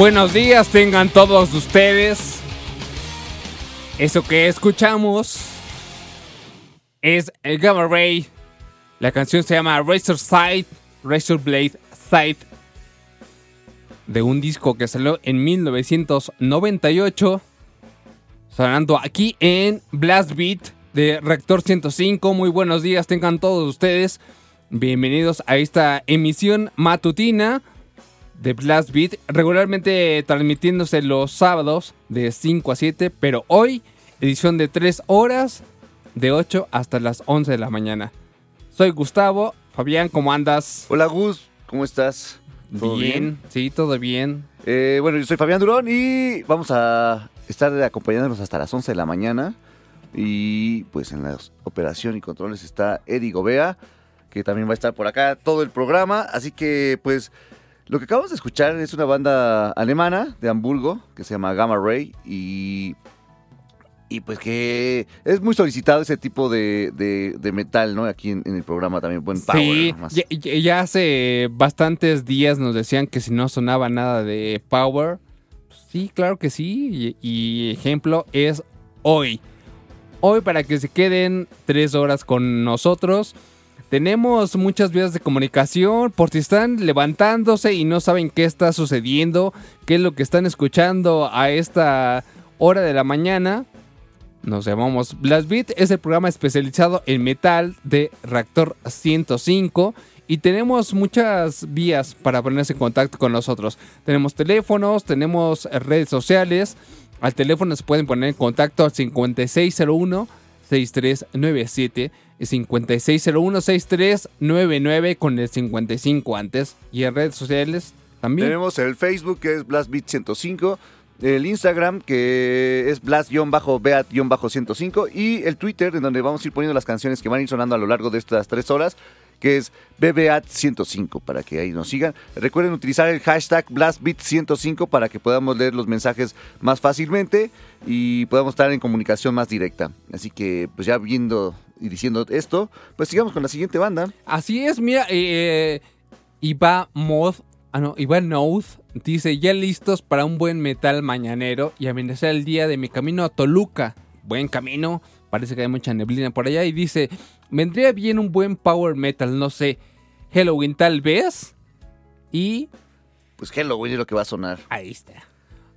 Buenos días tengan todos ustedes. Eso que escuchamos es el Gamma Ray. La canción se llama Razor Side, Razor Blade Side. De un disco que salió en 1998. Sonando aquí en Blast Beat de Rector 105. Muy buenos días tengan todos ustedes. Bienvenidos a esta emisión matutina de Blast Beat, regularmente transmitiéndose los sábados de 5 a 7, pero hoy edición de 3 horas de 8 hasta las 11 de la mañana. Soy Gustavo, Fabián, ¿cómo andas? Hola Gus, ¿cómo estás? ¿Todo bien? sí, todo bien. Eh, bueno, yo soy Fabián Durón y vamos a estar acompañándonos hasta las 11 de la mañana. Y pues en la operación y controles está Eddie Gobea, que también va a estar por acá todo el programa. Así que pues lo que acabamos de escuchar es una banda alemana de Hamburgo que se llama Gamma Ray y, y pues que es muy solicitado ese tipo de, de- de metal, ¿no? Aquí en, en el programa también, buen power. sí, ya hace bastantes días nos decían que si no sonaba nada de Power, pues sí, claro que sí. Y, y ejemplo es hoy. Hoy para que se queden tres horas con nosotros. Tenemos muchas vías de comunicación por si están levantándose y no saben qué está sucediendo, qué es lo que están escuchando a esta hora de la mañana. Nos llamamos Blast Beat, es el programa especializado en metal de Reactor 105 y tenemos muchas vías para ponerse en contacto con nosotros. Tenemos teléfonos, tenemos redes sociales. Al teléfono se pueden poner en contacto al 5601 6397 y 5601-6399 con el 55 antes. Y en redes sociales también. Tenemos el Facebook que es BlastBeat105, el Instagram que es Blast-Beat-105 y el Twitter en donde vamos a ir poniendo las canciones que van a ir sonando a lo largo de estas tres horas que es BBAT105 para que ahí nos sigan. Recuerden utilizar el hashtag BlastBeat105 para que podamos leer los mensajes más fácilmente y podamos estar en comunicación más directa. Así que pues ya viendo y diciendo esto, pues sigamos con la siguiente banda. Así es, mira, eh, Iva Moth, ah no, Iva Nouth dice, ya listos para un buen metal mañanero y amenazar el día de mi camino a Toluca. Buen camino, parece que hay mucha neblina por allá y dice, vendría bien un buen power metal, no sé, Halloween tal vez. Y Pues Halloween es lo que va a sonar. ahí está.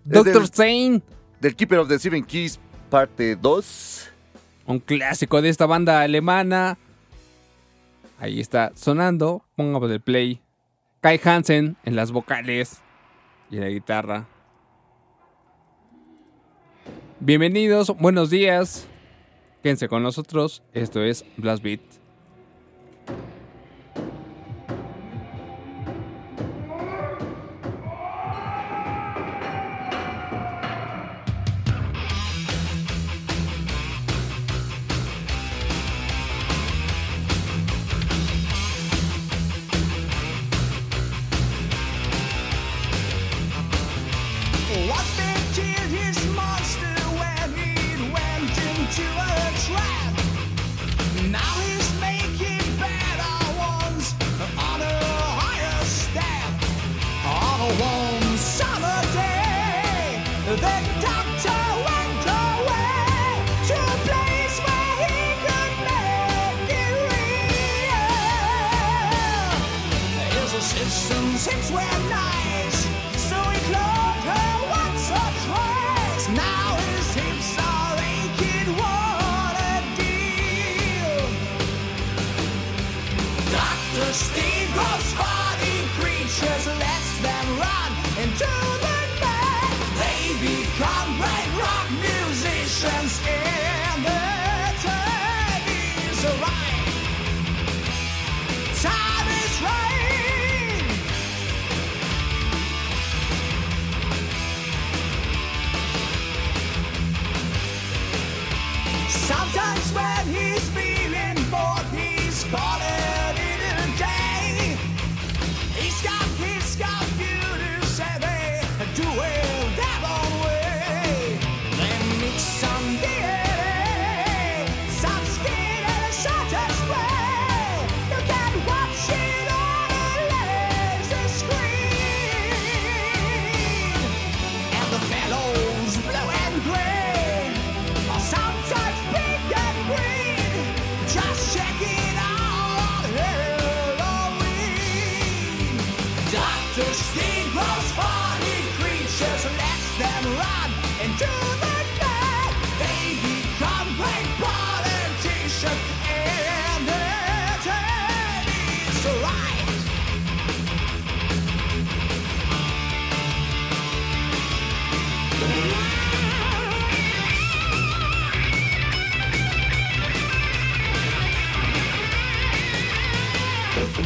Doctor Zane, Del Keeper of the Seven Keys, parte 2. un clásico de esta banda alemana. Ahí está sonando, pongamos el play. Kai Hansen en las vocales y la guitarra. Bienvenidos, buenos días. Quédense con nosotros. Esto es Blast Beat.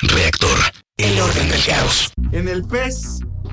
Reactor. El orden del caos. En el PES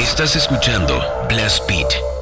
Estás escuchando Blast Beat.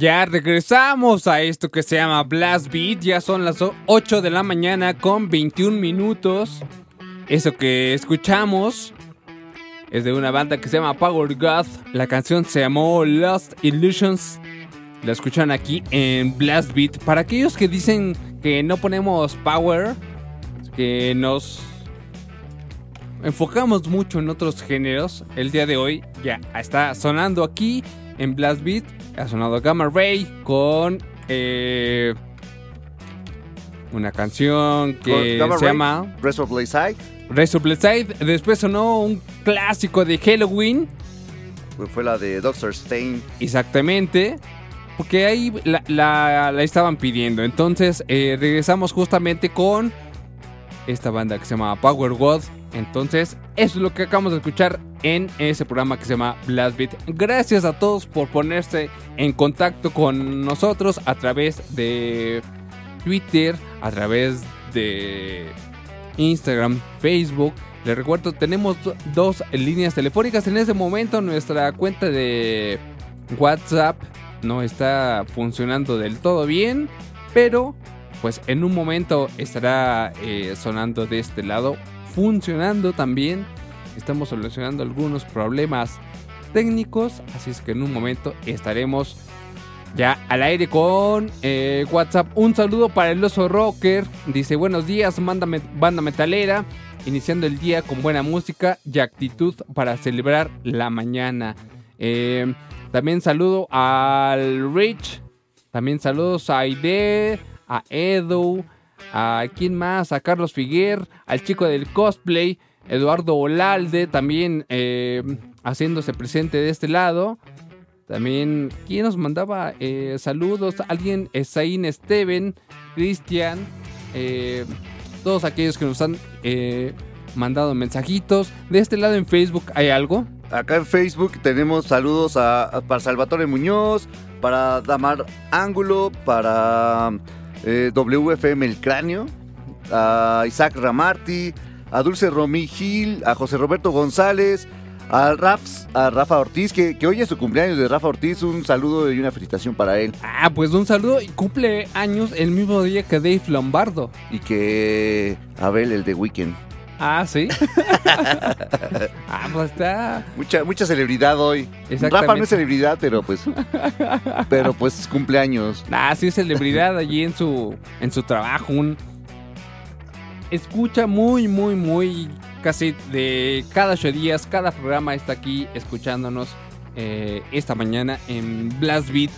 Ya regresamos a esto que se llama Blast Beat. Ya son las 8 de la mañana con 21 minutos. Eso que escuchamos es de una banda que se llama Power God. La canción se llamó Lost Illusions. La escuchan aquí en Blast Beat. Para aquellos que dicen que no ponemos power, que nos enfocamos mucho en otros géneros, el día de hoy ya está sonando aquí en Blast Beat. Ha sonado Gamma Ray con eh, una canción que Gamma se Ray, llama Rest of Blade Side. Rest of the Side. Después sonó un clásico de Halloween. Fue la de Doctor Stain. Exactamente. Porque ahí la, la- la estaban pidiendo. Entonces eh, regresamos justamente con esta banda que se llama Power God. Entonces, eso es lo que acabamos de escuchar en ese programa que se llama Blast Beat. Gracias a todos por ponerse en contacto con nosotros a través de Twitter, a través de Instagram, Facebook. Les recuerdo, tenemos do- dos líneas telefónicas. En ese momento nuestra cuenta de WhatsApp no está funcionando del todo bien, pero pues en un momento estará eh, sonando de este lado, funcionando también. Estamos solucionando algunos problemas técnicos, así es que en un momento estaremos ya al aire con eh, WhatsApp. Un saludo para el oso rocker. Dice buenos días, manda me- banda metalera. Iniciando el día con buena música y actitud para celebrar la mañana. Eh, también saludo al Rich. También saludos a Aide, a Edu, a quién más, a Carlos Figuer, al chico del cosplay, Eduardo Olalde, también eh, haciéndose presente de este lado. También, ¿quién nos mandaba eh, saludos? Alguien, Esaín Steven, Cristian, eh, todos aquellos que nos han mandado mensajitos. De este lado en Facebook hay algo. Acá en Facebook tenemos saludos a- para Salvatore Muñoz, para Damar Ángulo, para eh, WFM El Cráneo, a Isaac Ramarty, a Dulce Romí Gil, a José Roberto González, a, Raps, a Rafa Ortiz, que, que hoy es su cumpleaños de Rafa Ortiz. Un saludo y una felicitación para él. Ah, pues un saludo y cumple años el mismo día que Dave Lombardo. Y que Abel, el de Weekend. Ah, sí. ah, pues está. Mucha, mucha celebridad hoy. Rafa no es celebridad, pero pues. pero pues cumpleaños. Ah, sí, es celebridad allí en su, en su trabajo. Un escucha muy, muy, muy casi de cada ocho días, cada programa está aquí escuchándonos eh, esta mañana en Blast Beat.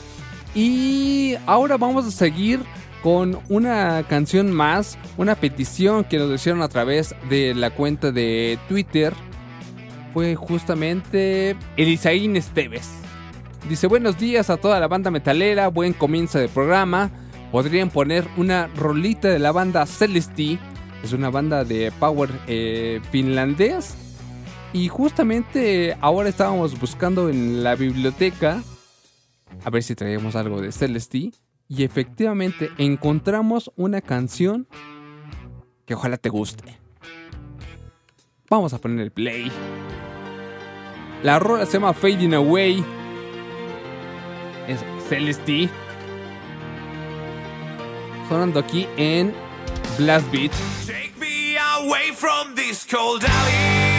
Y ahora vamos a seguir con una canción más, una petición que nos hicieron a través de la cuenta de Twitter. Fue justamente Elisaín Esteves. Dice buenos días a toda la banda metalera, buen comienzo de programa. Podrían poner una rolita de la banda Celesti. Es una banda de power eh, finlandés. Y justamente ahora estábamos buscando en la biblioteca a ver si traíamos algo de Celesti. Y efectivamente encontramos una canción que ojalá te guste. Vamos a poner el play. La rola se llama Fading Away. Es Celesti. Sonando aquí en Blast Beat. Take me away from this cold alley.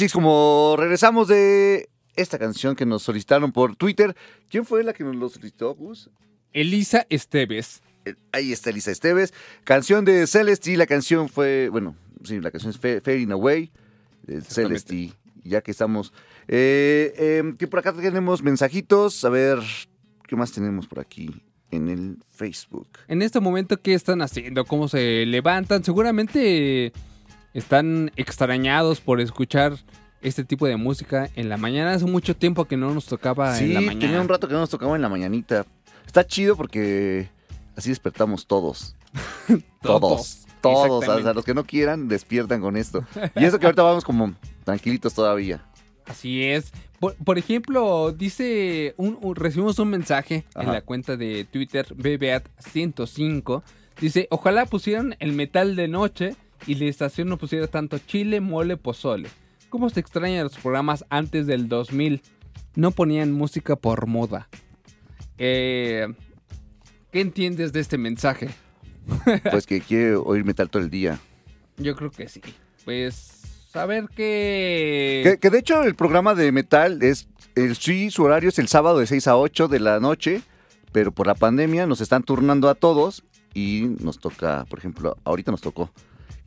Así es como regresamos de esta canción que nos solicitaron por Twitter. ¿Quién fue la que nos lo solicitó, Gus? Elisa Esteves. Eh, Ahí está Elisa Esteves. Canción de Celeste. La canción fue, bueno, sí, la canción es Fa- Fading Away. de Celeste. Ya que estamos. Eh, eh, que por acá tenemos mensajitos. A ver, ¿qué más tenemos por aquí en el Facebook? En este momento, ¿qué están haciendo? ¿Cómo se levantan? Seguramente están extrañados por escuchar este tipo de música en la mañana. Hace mucho tiempo que no nos tocaba Sí, en la mañana. tenía un rato que no nos tocaba en la mañanita. Está chido porque así despertamos todos. todos. Todos. O sea, los que no quieran despiertan con esto. Y eso que ahorita vamos como tranquilitos todavía. Así es. Por, por ejemplo, dice, un, un- recibimos un mensaje en la cuenta de Twitter, BBAT105. Dice, ojalá pusieran el metal de noche y la estación no pusiera tanto chile, mole, pozole. ¿Cómo se extrañan los programas antes del 2000? No ponían música por moda. Eh, ¿Qué entiendes de este mensaje? Pues que quiere oír metal todo el día. Yo creo que sí. Pues, a ver qué... Que, que de hecho el programa de metal es, el, sí, su horario es el sábado de 6 a 8 de la noche, pero por la pandemia nos están turnando a todos y nos toca, por ejemplo, ahorita nos tocó.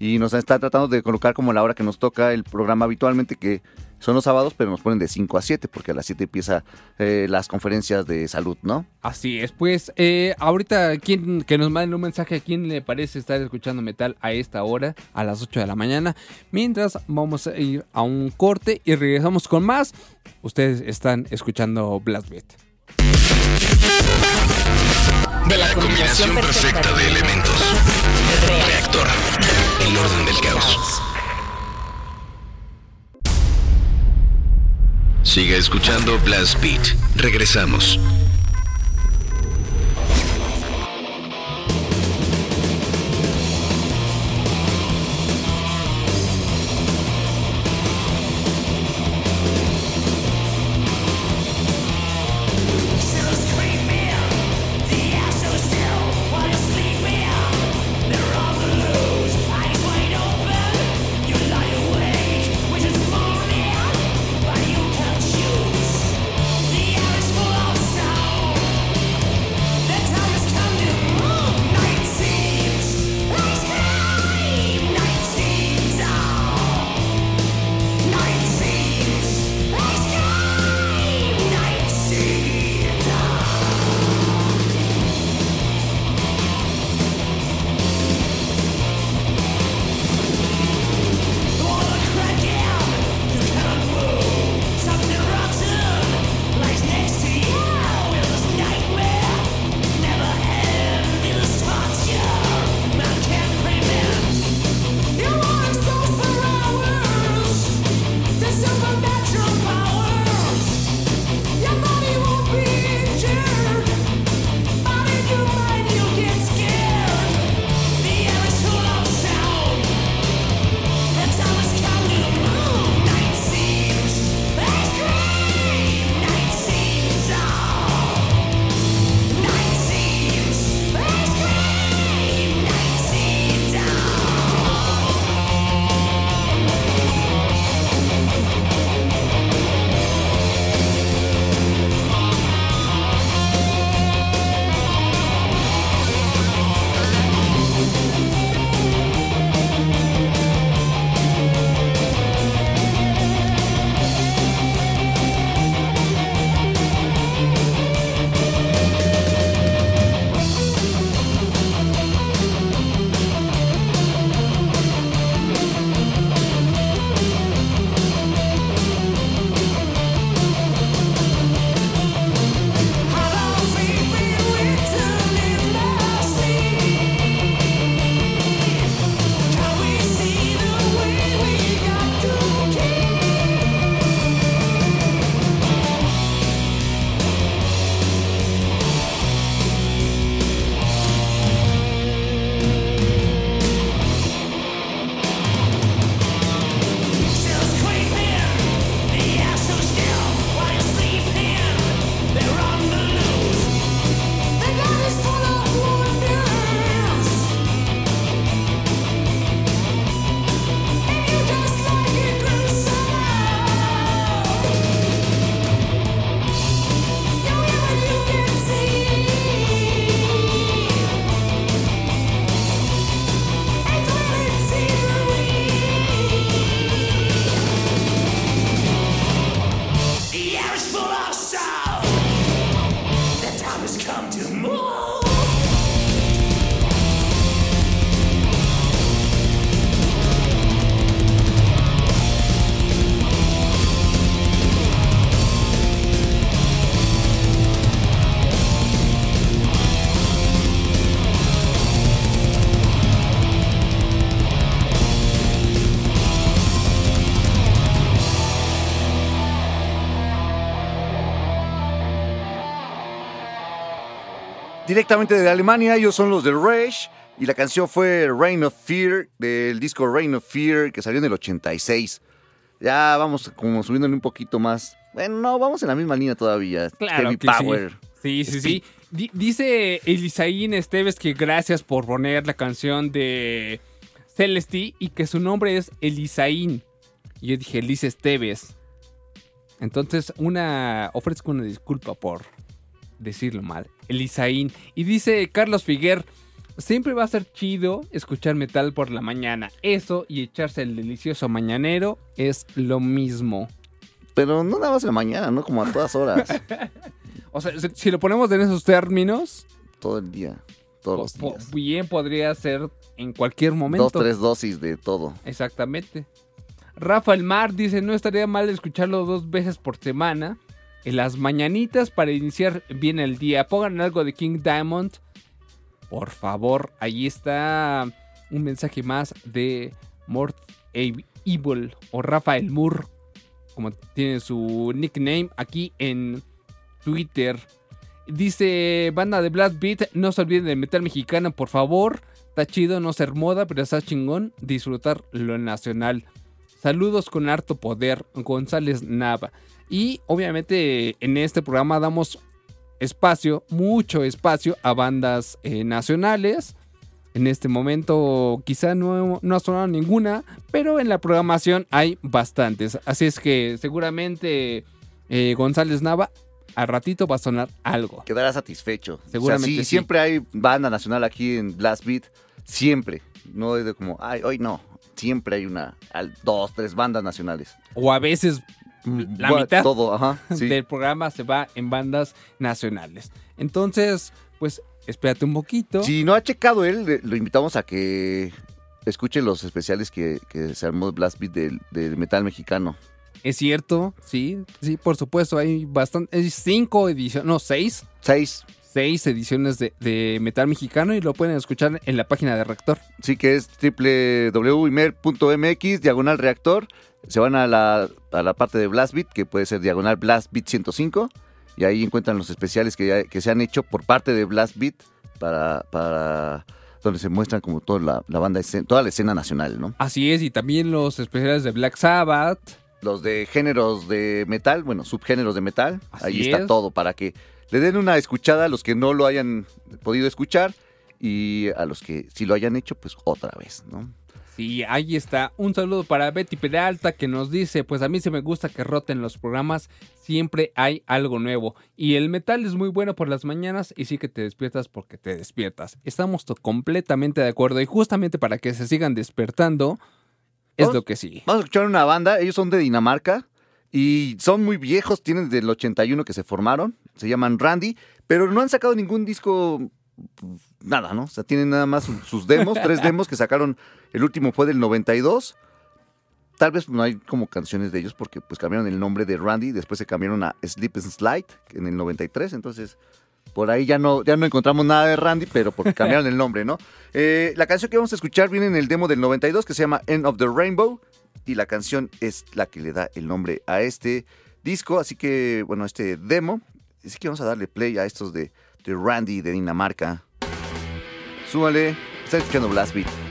Y nos están tratando de colocar como la hora que nos toca el programa habitualmente, que son los sábados, pero nos ponen de 5 a 7, porque a las 7 empieza eh, las conferencias de salud, ¿no? Así es, pues eh, ahorita quien, que nos manden un mensaje a quién le parece estar escuchando metal a esta hora, a las 8 de la mañana. Mientras vamos a ir a un corte y regresamos con más. Ustedes están escuchando Blast Beat. De la combinación perfecta de elementos. Reactor. El orden del caos. Siga escuchando Blast Beat. Regresamos. Directamente de Alemania, ellos son los de Rage. Y la canción fue Reign of Fear, del disco Reign of Fear, que salió en el 86. Ya vamos como subiéndole un poquito más. Bueno, no, vamos en la misma línea todavía. Claro Heavy que Power. Sí, sí, sí. sí. Di- dice Elisaín Esteves que gracias por poner la canción de Celesti y que su nombre es Elisaín. Y yo dije Elisa Esteves. Entonces, una ofrezco una disculpa por decirlo mal. Elisaín. Y dice Carlos Figuer, siempre va a ser chido escuchar metal por la mañana. Eso y echarse el delicioso mañanero es lo mismo. Pero no nada más en la mañana, ¿no? Como a todas horas. O sea, si- lo ponemos en esos términos, todo el día. Todos los días. bien podría ser en cualquier momento. Dos, tres dosis de todo. Exactamente. Rafael Mar dice, no estaría mal escucharlo dos veces por semana. En las mañanitas para iniciar bien el día. Pongan algo de King Diamond. Por favor, ahí está un mensaje más de Mort Evil o Rafael Moore, como tiene su nickname aquí en Twitter. Dice banda de Blast Beat, no se olviden del metal mexicano, por favor. Está chido no ser moda, pero está chingón disfrutar lo nacional. Saludos con harto poder, González Nava. Y obviamente en este programa damos espacio, mucho espacio a bandas eh, nacionales. En este momento quizá no, no ha sonado ninguna, pero en la programación hay bastantes. Así es que seguramente eh, González Nava al ratito va a sonar algo. Quedará satisfecho. Seguramente O sea, sí, sí. siempre hay banda nacional aquí en Blast Beat. Siempre. No es de como, ay, hoy no. Siempre hay una, al- dos, tres bandas nacionales. O a veces la Bueno, mitad Todo, ajá. sí. del programa se va en bandas nacionales. Entonces, pues espérate un poquito. Si no ha checado él, lo invitamos a que escuche los especiales que, que se armó Blast Beat del, del metal mexicano. Es cierto, sí, sí, por supuesto, hay bastante, hay cinco ediciones, no, seis. Seis. Seis ediciones de, de metal mexicano y lo pueden escuchar en la página de Rector. Sí, que es www.imer.mx, diagonal reactor. Se van a la, a la parte de Blast Beat, que puede ser diagonal Blast Beat 105. Y ahí encuentran los especiales que, ya- que se han hecho por parte de Blast Beat para, para donde se muestran como toda la, la banda, escena- toda la escena nacional, ¿no? Así es, y también los especiales de Black Sabbath. Los de géneros de metal, bueno, subgéneros de metal. Así ahí está es. todo para que le den una escuchada a los que no lo hayan podido escuchar y a los que sí lo hayan hecho, pues otra vez, ¿no? Sí, ahí está. Un saludo para Betty Peralta que nos dice, pues a mí se me gusta que roten los programas, siempre hay algo nuevo. Y el metal es muy bueno por las mañanas y sí que te despiertas porque te despiertas. Estamos completamente de acuerdo y justamente para que se sigan despertando es Vamos- lo que sigue. Vamos a escuchar una banda, ellos son de Dinamarca y son muy viejos, tienen desde el 81 que se formaron, se llaman Randy, pero no han sacado ningún disco, nada, ¿no? O sea, tienen nada más su- sus demos, tres demos que sacaron, el último fue del 92. Tal vez no hay como canciones de ellos porque pues cambiaron el nombre de Randy, después se cambiaron a Sleep and Slide en el 93, entonces por ahí ya no, ya no encontramos nada de Randy, pero porque cambiaron el nombre, ¿no? Eh, la canción que vamos a escuchar viene en el demo del 92 que se llama End of the Rainbow y la canción es la que le da el nombre a este disco, así que, bueno, este demo, así que vamos a darle play a estos de, de Randy de Dinamarca. Súbale, está escuchando Blast Beat.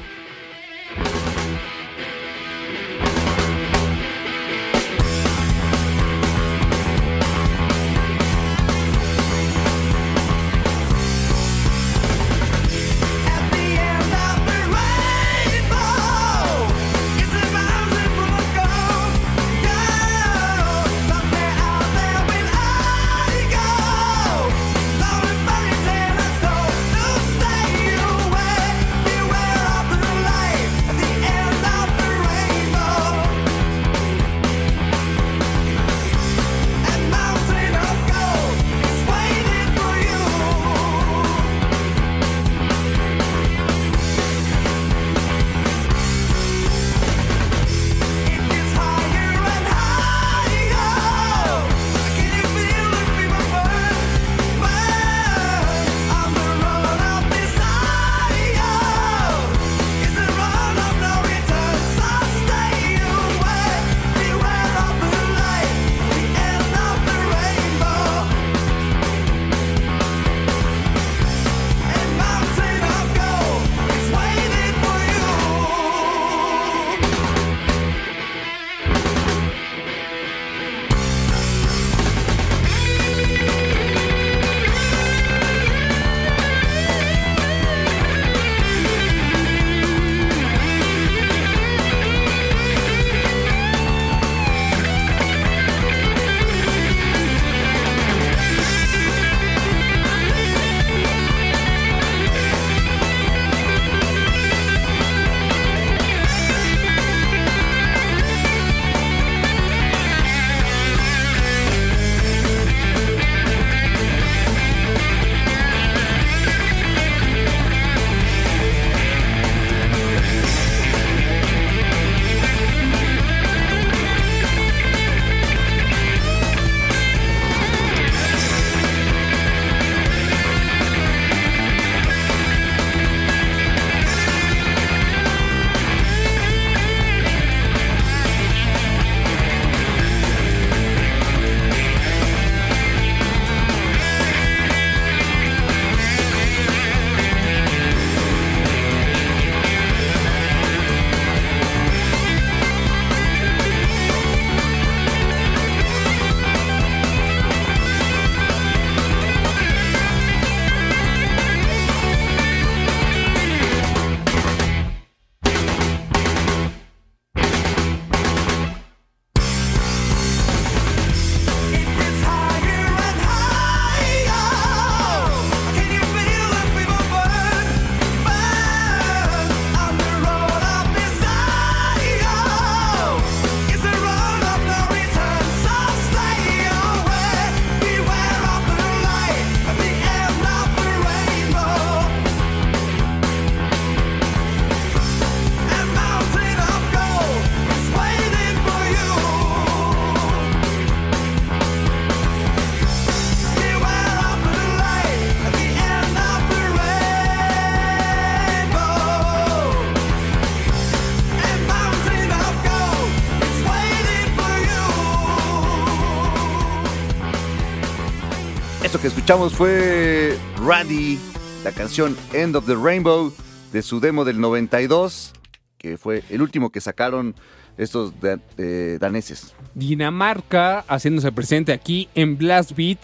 Fue Randy, la canción End of the Rainbow de su demo del 92, que fue el último que sacaron estos da- eh, daneses. Dinamarca haciéndose presente aquí en Blast Beat.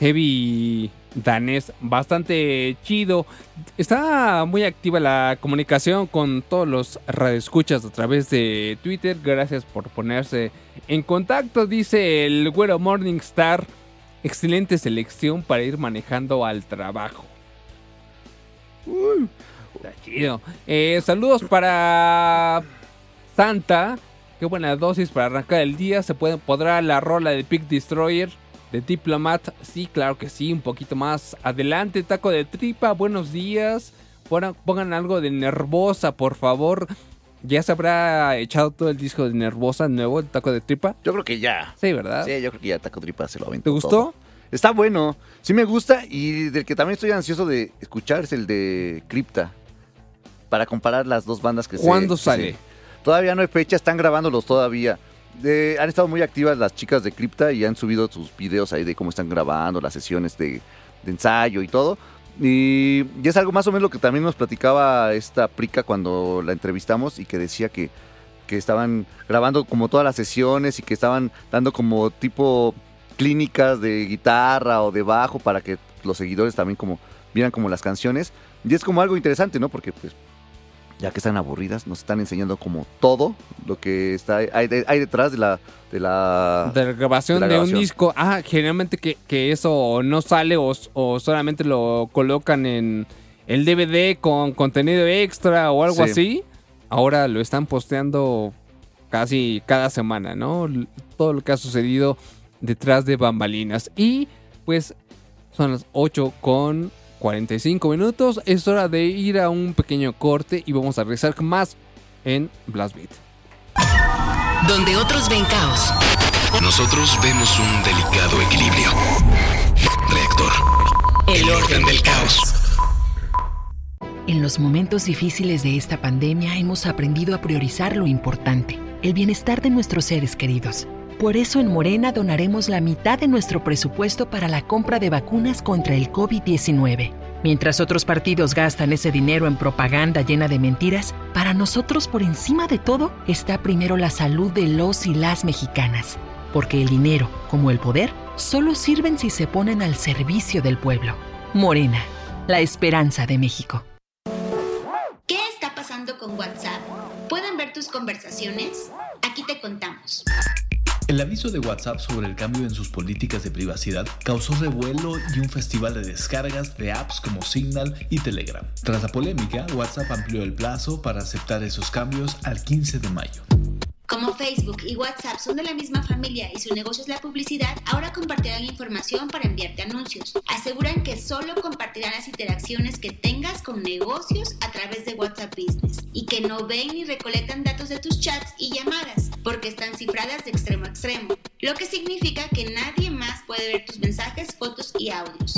Heavy danés, bastante chido. Está muy activa la comunicación con todos los radioescuchas a través de Twitter. Gracias por ponerse en contacto. Dice el güero Morningstar. Excelente selección para ir manejando al trabajo. Está chido. Eh, saludos para Santa. Qué buena dosis para arrancar el día. Se puede, podrá la rola de Pick Destroyer de Diplomat. Sí, claro que sí. Un poquito más adelante. Taco de tripa. Buenos días. Pongan, pongan algo de Nervosa, por favor. ¿Ya se habrá echado todo el disco de Nervosa nuevo, el taco de tripa? Yo creo que ya. Sí, ¿verdad? Sí, yo creo que ya Taco Tripa se lo aventó ¿Te gustó? todo. Está bueno. Sí me gusta y del que también estoy ansioso de escuchar es el de Crypta. Para comparar las dos bandas que se- ¿Cuándo que se- sale? Todavía no hay fecha, están grabándolos todavía. De- han estado muy activas las chicas de Crypta y han subido sus videos ahí de cómo están grabando, las sesiones de, de ensayo y todo. Y, es algo más o menos lo que también nos platicaba esta Prica cuando la entrevistamos y que decía que, que estaban grabando como todas las sesiones y que estaban dando como tipo clínicas de guitarra o de bajo para que los seguidores también como vieran como las canciones. Y es como algo interesante, ¿no? Porque pues ya que están aburridas, nos están enseñando como todo lo que está hay, de- hay detrás de la de la de la grabación de un disco. Ah, generalmente que, que eso no sale o, o solamente lo colocan en el DVD con contenido extra o algo Sí. así. Ahora lo están posteando casi cada semana, ¿no? Todo lo que ha sucedido detrás de bambalinas. Y pues son las 8 con 45 minutos. Es hora de ir a un pequeño corte y vamos a regresar más en Blast Beat. Donde otros ven caos. Nosotros vemos un delicado equilibrio. Reactor. El orden del caos. En los momentos difíciles de esta pandemia hemos aprendido a priorizar lo importante, el bienestar de nuestros seres queridos. Por eso en Morena donaremos la mitad de nuestro presupuesto para la compra de vacunas contra el COVID-19. Mientras otros partidos gastan ese dinero en propaganda llena de mentiras, para nosotros por encima de todo está primero la salud de los y las mexicanas. Porque el dinero, como el poder, solo sirven si se ponen al servicio del pueblo. Morena, la esperanza de México. ¿Qué está pasando con WhatsApp? ¿Pueden ver tus conversaciones? Aquí te contamos. El aviso de WhatsApp sobre el cambio en sus políticas de privacidad causó revuelo y un festival de descargas de apps como Signal y Telegram. Tras la polémica, WhatsApp amplió el plazo para aceptar esos cambios al 15 de mayo. Como Facebook y WhatsApp son de la misma familia y su negocio es la publicidad, ahora compartirán información para enviarte anuncios. Aseguran que solo compartirán las interacciones que tengas con negocios a través de WhatsApp Business y que no ven ni recolectan datos de tus chats y llamadas porque están cifradas de extremo a extremo, lo que significa que nadie más puede ver tus mensajes, fotos y audios.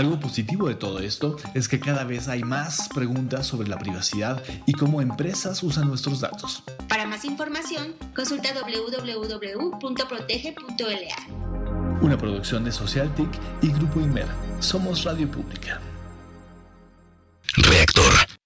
Algo positivo de todo esto es que cada vez hay más preguntas sobre la privacidad y cómo empresas usan nuestros datos. Para más información, consulta www.protege.la. Una producción de Socialtic y Grupo Imer. Somos Radio Pública. Reactor.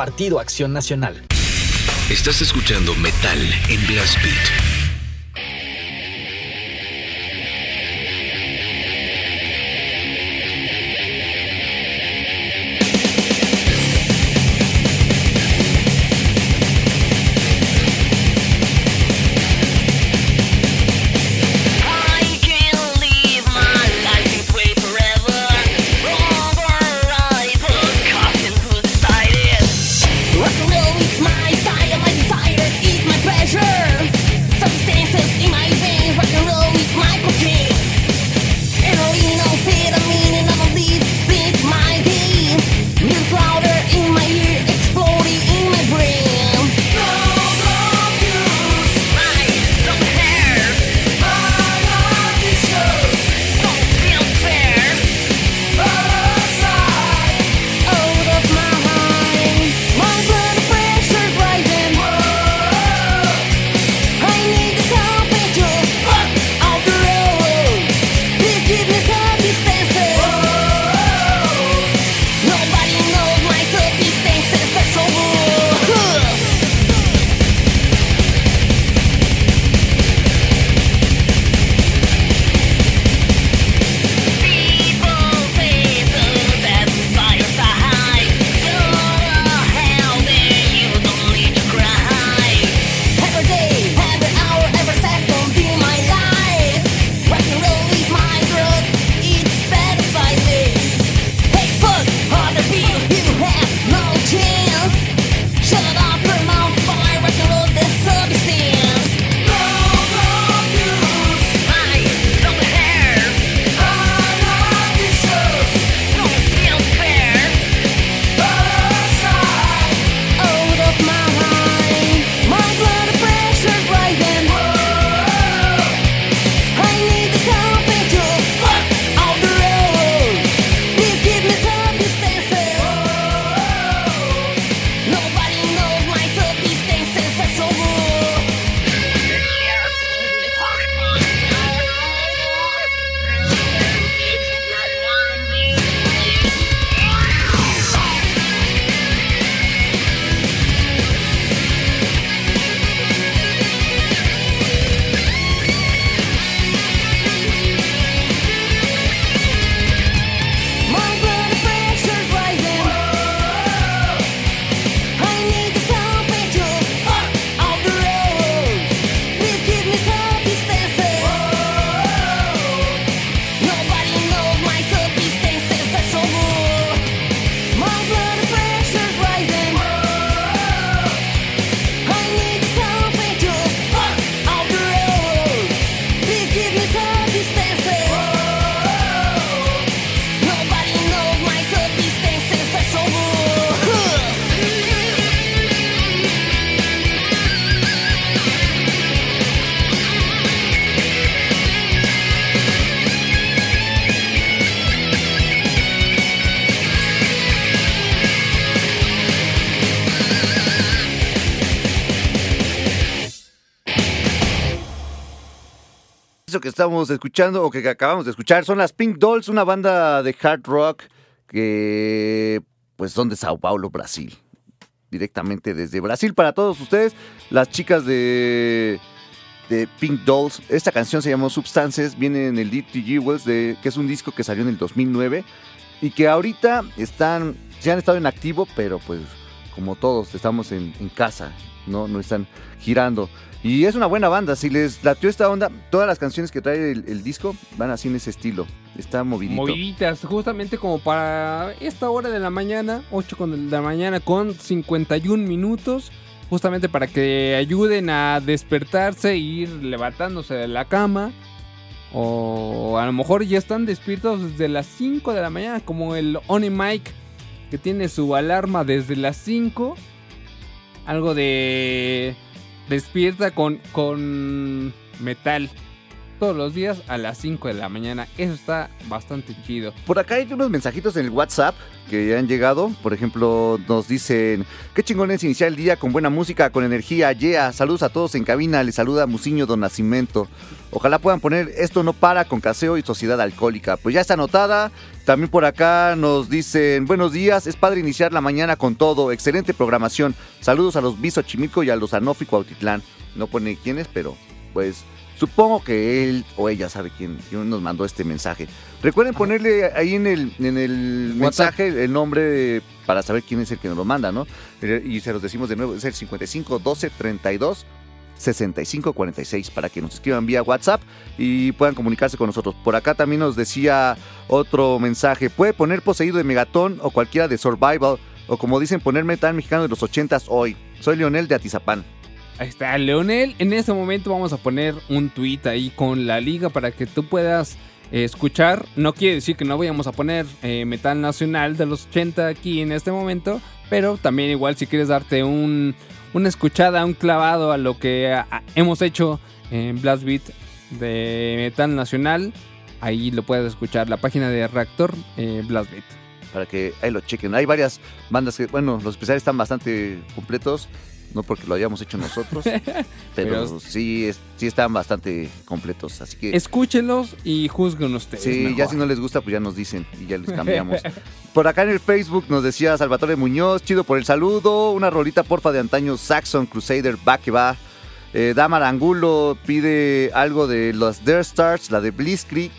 Partido Acción Nacional. Estás escuchando Metal en Blast Beat. Estamos escuchando o que acabamos de escuchar son las Pink Dolls, una banda de hard rock que pues son de Sao Paulo, Brasil. Directamente desde Brasil para todos ustedes, las chicas de de Pink Dolls. Esta canción se llamó Substances, viene en el DTG Wells, de, que es un disco que salió en el 2009 y que ahorita están, se han estado en activo, pero pues como todos estamos en, en casa, ¿no? No están girando. Y es una buena banda, si les latió esta onda, todas las canciones que trae el, disco van así en ese estilo, está movidito. Moviditas, justamente como para esta hora de la mañana, 8 con- de la mañana con 51 minutos, justamente para que ayuden a despertarse e ir levantándose de la cama. O a lo mejor ya están despiertos desde las 5 de la mañana, como el Oni Mike, que tiene su alarma desde las 5. Algo de despierta con, con metal. Todos los días a las 5 de la mañana. Eso está bastante chido. Por acá hay unos mensajitos en el WhatsApp que ya han llegado. Por ejemplo, nos dicen, qué chingón es iniciar el día con buena música, con energía, yeah. Saludos a todos en cabina, les saluda Muciño Don Nacimiento. Ojalá puedan poner Esto no para con caseo y sociedad alcohólica. Pues ya está anotada. También por acá nos dicen, buenos días, es padre iniciar la mañana con todo. Excelente programación. Saludos a los Biso Chimico y a los Anofi Cuautitlán. No pone quiénes, pero pues supongo que él o ella sabe quién, quién nos mandó este mensaje. Recuerden ponerle ahí en el, en el mensaje el nombre para saber quién es el que nos lo manda, ¿no? Eh, Y se los decimos de nuevo, es el 55 12 32 65 46 para que nos escriban vía WhatsApp y puedan comunicarse con nosotros. Por acá también nos decía otro mensaje, puede poner poseído de Megatón o cualquiera de Survival o como dicen poner metal mexicano de los 80s hoy. Soy Leonel de Atizapán. Ahí está, Leonel. En este momento vamos a poner un tweet ahí con la liga para que tú puedas eh, escuchar. No quiere decir que no vayamos a poner eh, metal nacional de los 80 aquí en este momento, pero también igual si quieres darte un, una escuchada, un clavado a lo que hemos hecho en Blast Beat de metal nacional, ahí lo puedes escuchar. La página de Reactor eh, Blast Beat. para que ahí lo chequen. Hay varias bandas que, bueno, los especiales están bastante completos, no porque lo hayamos hecho nosotros, pero, Pero- sí, es- sí están bastante completos. Así que Escúchenlos y juzguen ustedes. sí, ya si no les gusta, pues ya nos dicen y ya les cambiamos. Por acá en el Facebook nos decía Salvatore Muñoz, chido por el saludo, una rolita porfa de antaño Saxon Crusader, va que va. Eh, Damar Angulo pide algo de los Dare Stars, la de Blitzkrieg.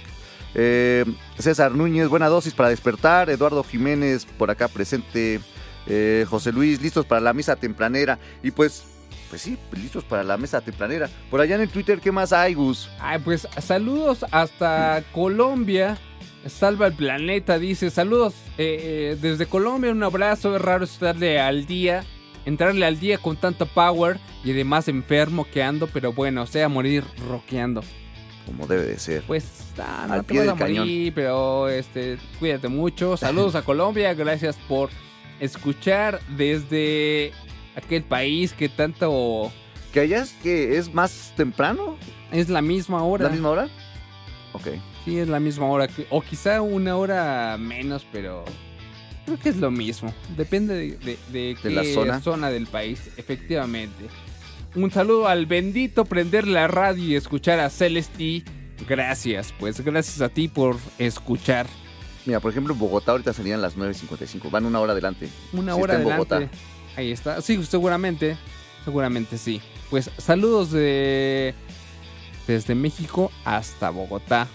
Eh, César Núñez, buena dosis para despertar. Eduardo Jiménez, por acá presente. Eh, José Luis, listos para la misa tempranera. Y pues, pues sí, listos para la mesa tempranera. Por allá en el Twitter, ¿qué más hay, Gus? Ay, pues saludos hasta Colombia. Salva el planeta, dice. Saludos eh, eh, desde Colombia, un abrazo. Es raro estarle al día, entrarle al día con tanto power y además enfermo que ando, pero bueno, o sea, morir rockeando. Como debe de ser. Pues ah, no Al te pie vas del a cañón. morir, pero este, cuídate mucho. Saludos a Colombia, gracias por escuchar desde aquel país que tanto ¿Que allá es que es más temprano? es la misma hora. ¿La misma hora? Ok. Sí, es la misma hora. o quizá una hora menos, pero creo que es lo mismo. Depende de, de, de De la qué zona. del país, efectivamente. Un saludo al bendito prender la radio y escuchar a Celesti. Gracias, pues gracias a ti por escuchar. Mira, por ejemplo, en Bogotá ahorita serían las 9.55. Van una hora adelante. Una hora está en adelante. Bogotá. Ahí está. Sí, seguramente. Seguramente sí. Pues saludos de desde México hasta Bogotá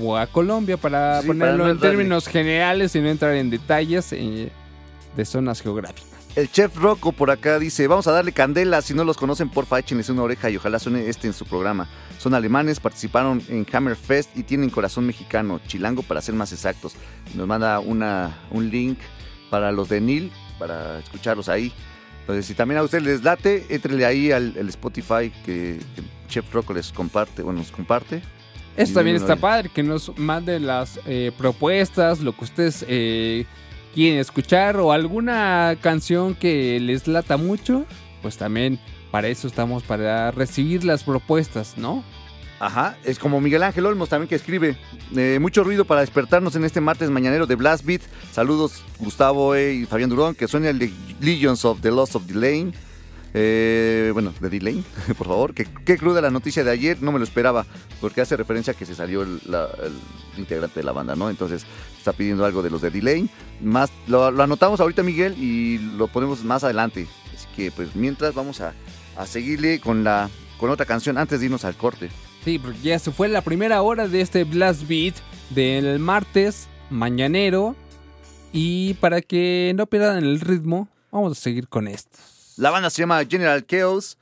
o a Colombia para Sí, para ponerlo no en términos generales y no entrar en detalles eh, de zonas geográficas. El chef Rocco por acá dice, vamos a darle candela, si no los conocen, porfa, échenles una oreja y ojalá suene este en su programa. Son alemanes, participaron en Hammerfest y tienen corazón mexicano, chilango para ser más exactos. Nos manda una, un link para los de Nil, para escucharlos ahí. Entonces, si también a ustedes les late, éntrenle ahí al, al Spotify que, que Chef Rocco les comparte, bueno, nos comparte. Esto Y también está ahí. padre, que nos manden las eh, propuestas, lo que ustedes eh, quieren escuchar o alguna canción que les lata mucho, pues también para eso estamos, para recibir las propuestas, ¿no? Ajá, es como Miguel Ángel Olmos también que escribe. eh, mucho ruido para despertarnos en este martes mañanero de Blast Beat. Saludos Gustavo E. y Fabián Durón, que suena el de Legions of the Lost of the. Eh, bueno, de Delay, por favor. Qué cruda la noticia de ayer, no me lo esperaba, porque hace referencia a que se salió el integrante de la banda, ¿no? Entonces está pidiendo algo de los de Delay. Más, lo, lo anotamos ahorita, Miguel, y lo ponemos más adelante. Así que, pues, mientras vamos a, a seguirle con, la, con otra canción antes de irnos al corte. Sí, porque ya se fue la primera hora de este Blast Beat del martes mañanero. Y para que no pierdan el ritmo, vamos a seguir con esto. La banda se llama General Chaos.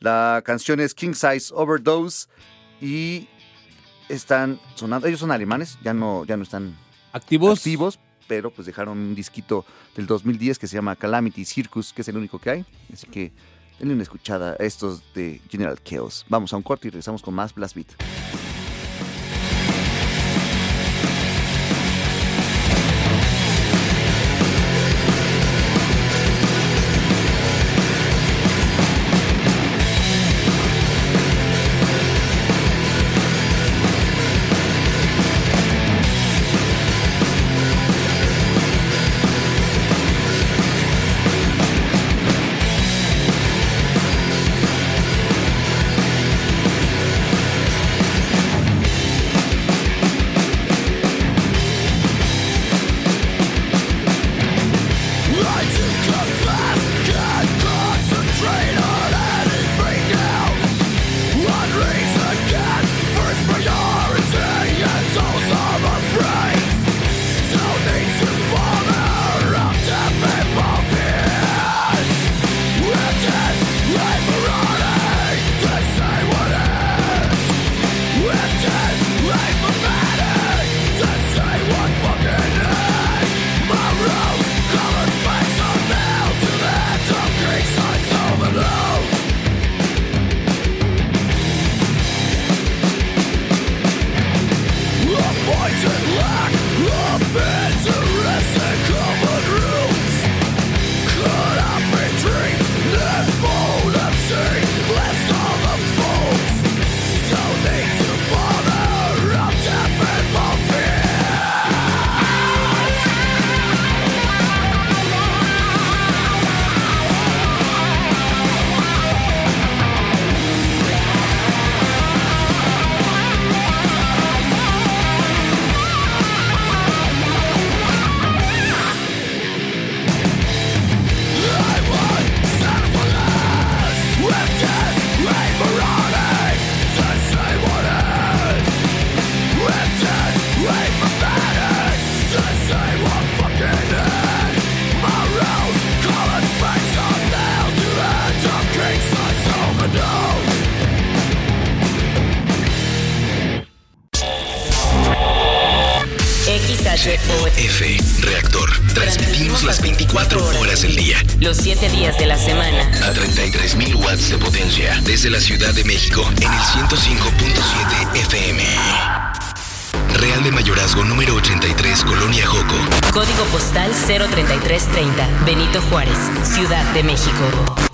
La canción es King Size Overdose. Y están sonando. Ellos son alemanes, ya no, ya no están activos. activos pero pues dejaron un disquito del 2010 que se llama Calamity Circus, que es el único que hay. Así que denle una escuchada a estos de General Chaos. Vamos a un corte y regresamos con más Blast Beat. De México en el 105.7 FM. Real de Mayorazgo número 83, Colonia Joco. Código postal 03330. Benito Juárez, Ciudad de México.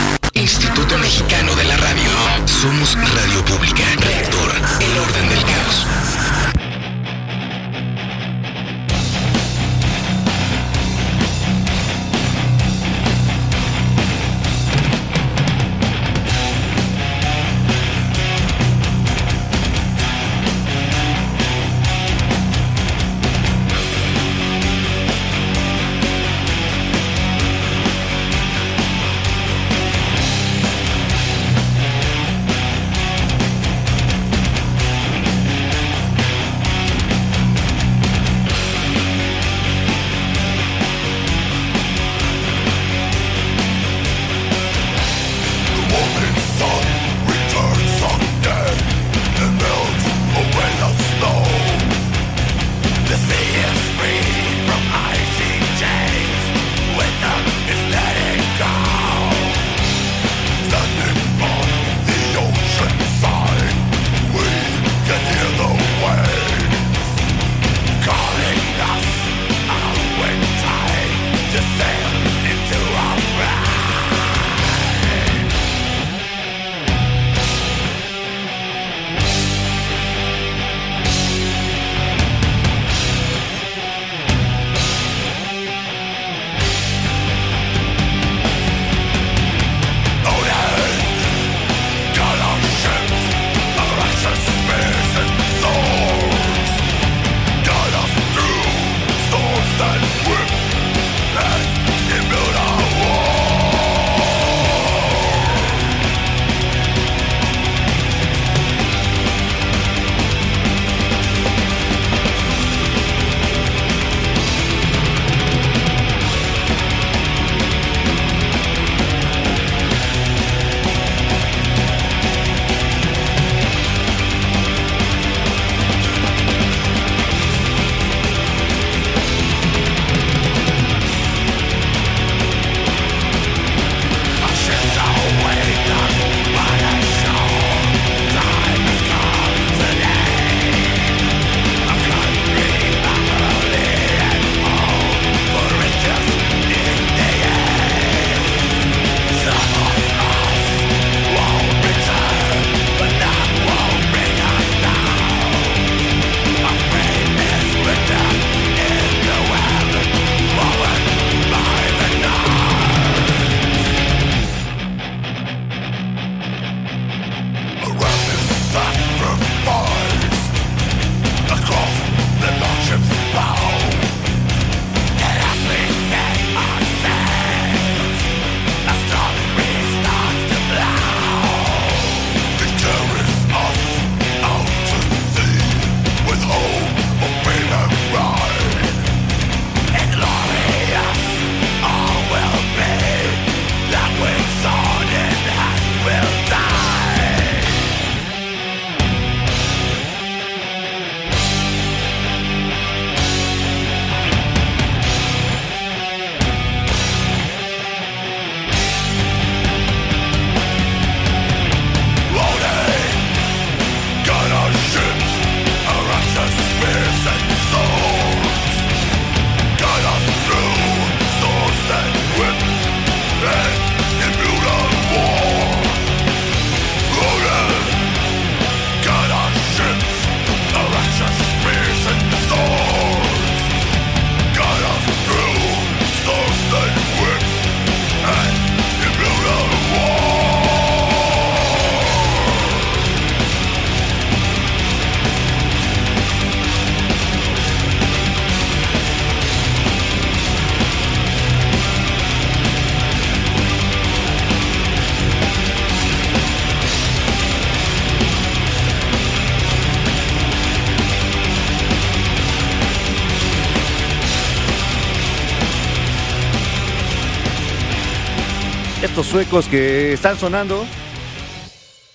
Suecos que están sonando.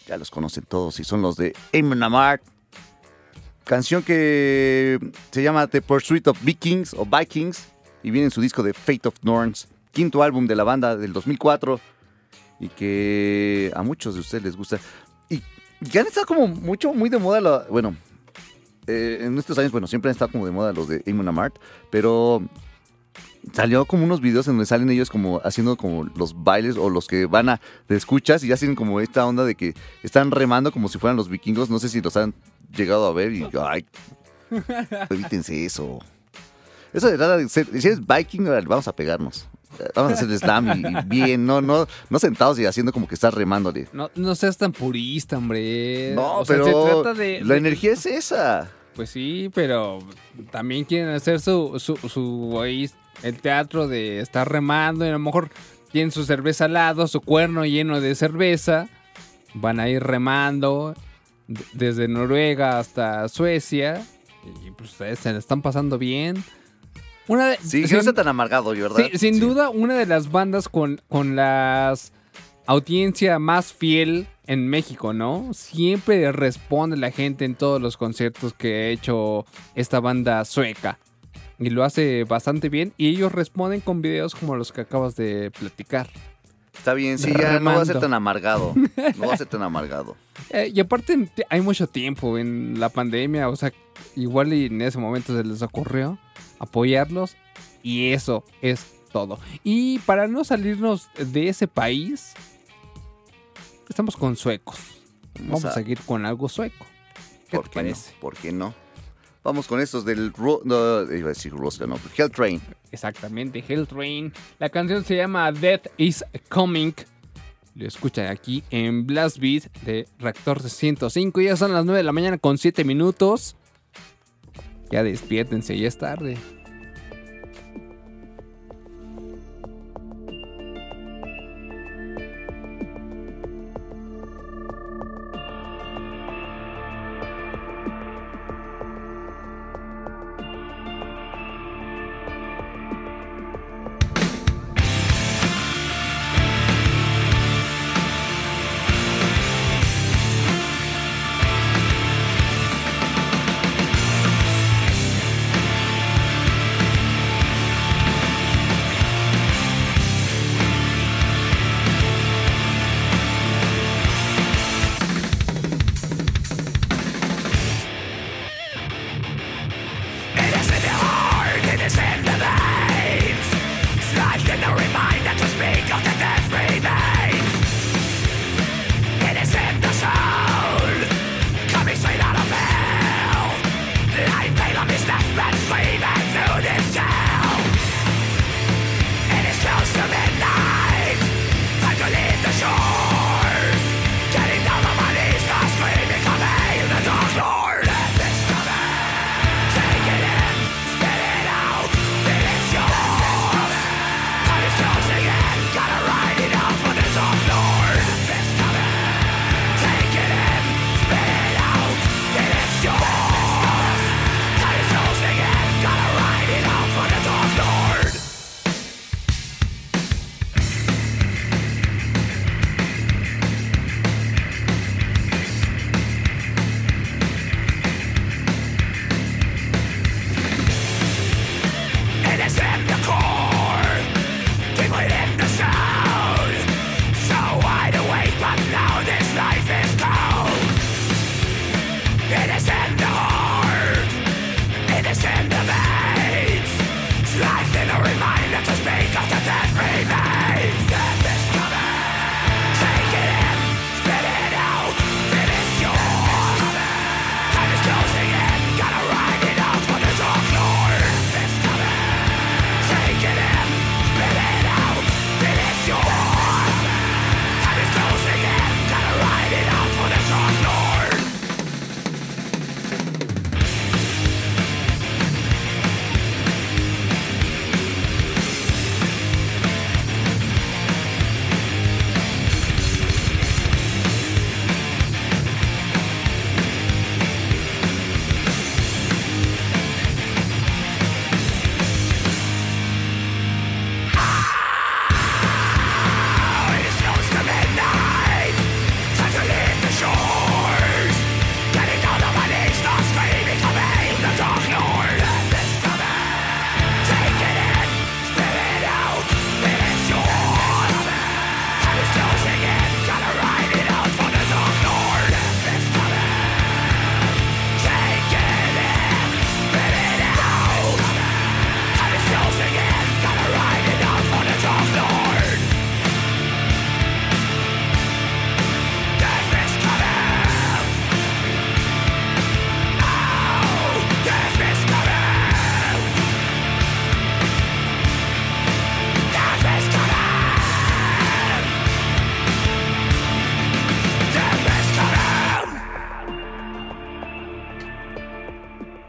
Ya los conocen todos y son los de Amon Amarth. Canción que se llama The Pursuit of Vikings o Vikings y viene en su disco de Fate of Norns, quinto álbum de la banda del 2004 y que a muchos de ustedes les gusta. Y, y que han estado como mucho, muy de moda, la- bueno, eh, en estos años, bueno, siempre han estado como de moda los de Amon Amarth, pero salió como unos videos en donde salen ellos como haciendo como los bailes o los que van a te escuchas y hacen como esta onda de que están remando como si fueran los vikingos. No sé si los han llegado a ver y ay, evítense eso. Eso de nada si eres viking, vamos a pegarnos. Vamos a hacer slam y, y bien, no, no, no sentados y haciendo como que estás remándole. No, no seas tan purista, hombre. No, O sea, pero se trata de, la de- energía es esa. Pues sí, pero también quieren hacer su, su, su ahí, el teatro de estar remando y a lo mejor tienen su cerveza al lado, su cuerno lleno de cerveza. Van a ir remando desde Noruega hasta Suecia. Y pues ustedes se la están pasando bien. Una de, Sí, sin- no tan amargado, ¿verdad? Sí, sin duda, una de las bandas con, con las audiencia más fiel en México, ¿no? Siempre responde la gente en todos los conciertos que ha hecho esta banda sueca. Y lo hace bastante bien. Y ellos responden con videos como los que acabas de platicar. Está bien, sí, ya no va a ser tan amargado. No va a ser tan amargado. Eh, y aparte te- hay mucho tiempo en la pandemia, o sea, igual y en ese momento se les ocurrió apoyarlos y eso es todo. Y para no salirnos de ese país, estamos con suecos. Vamos, a, a- seguir con algo sueco. ¿Qué ¿Por te qué no? ¿Por qué no? Vamos con estos del... No, iba a decir no, Hell Train. Exactamente, Hell Train. La canción se llama Death is Coming. Lo escuchan aquí en Blast Beat de Reactor 105. Ya son las 9 de la mañana con 7 minutos. Ya despiértense, ya es tarde.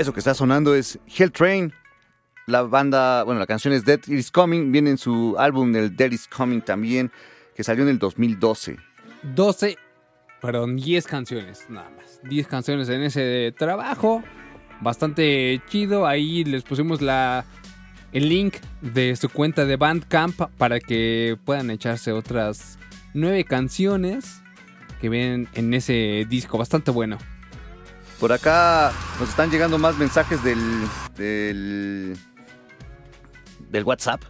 Eso que está sonando es Hell Train. La banda, bueno, la canción es Dead Is Coming. Viene en su álbum, el Dead Is Coming también, que salió en el 2012. 12, perdón, 10 canciones, nada más. 10 canciones en ese trabajo. Bastante chido. Ahí les pusimos la, el link de su cuenta de Bandcamp para que puedan echarse otras 9 canciones que ven en ese disco. Bastante bueno. Por acá nos están llegando más mensajes del, del, del WhatsApp.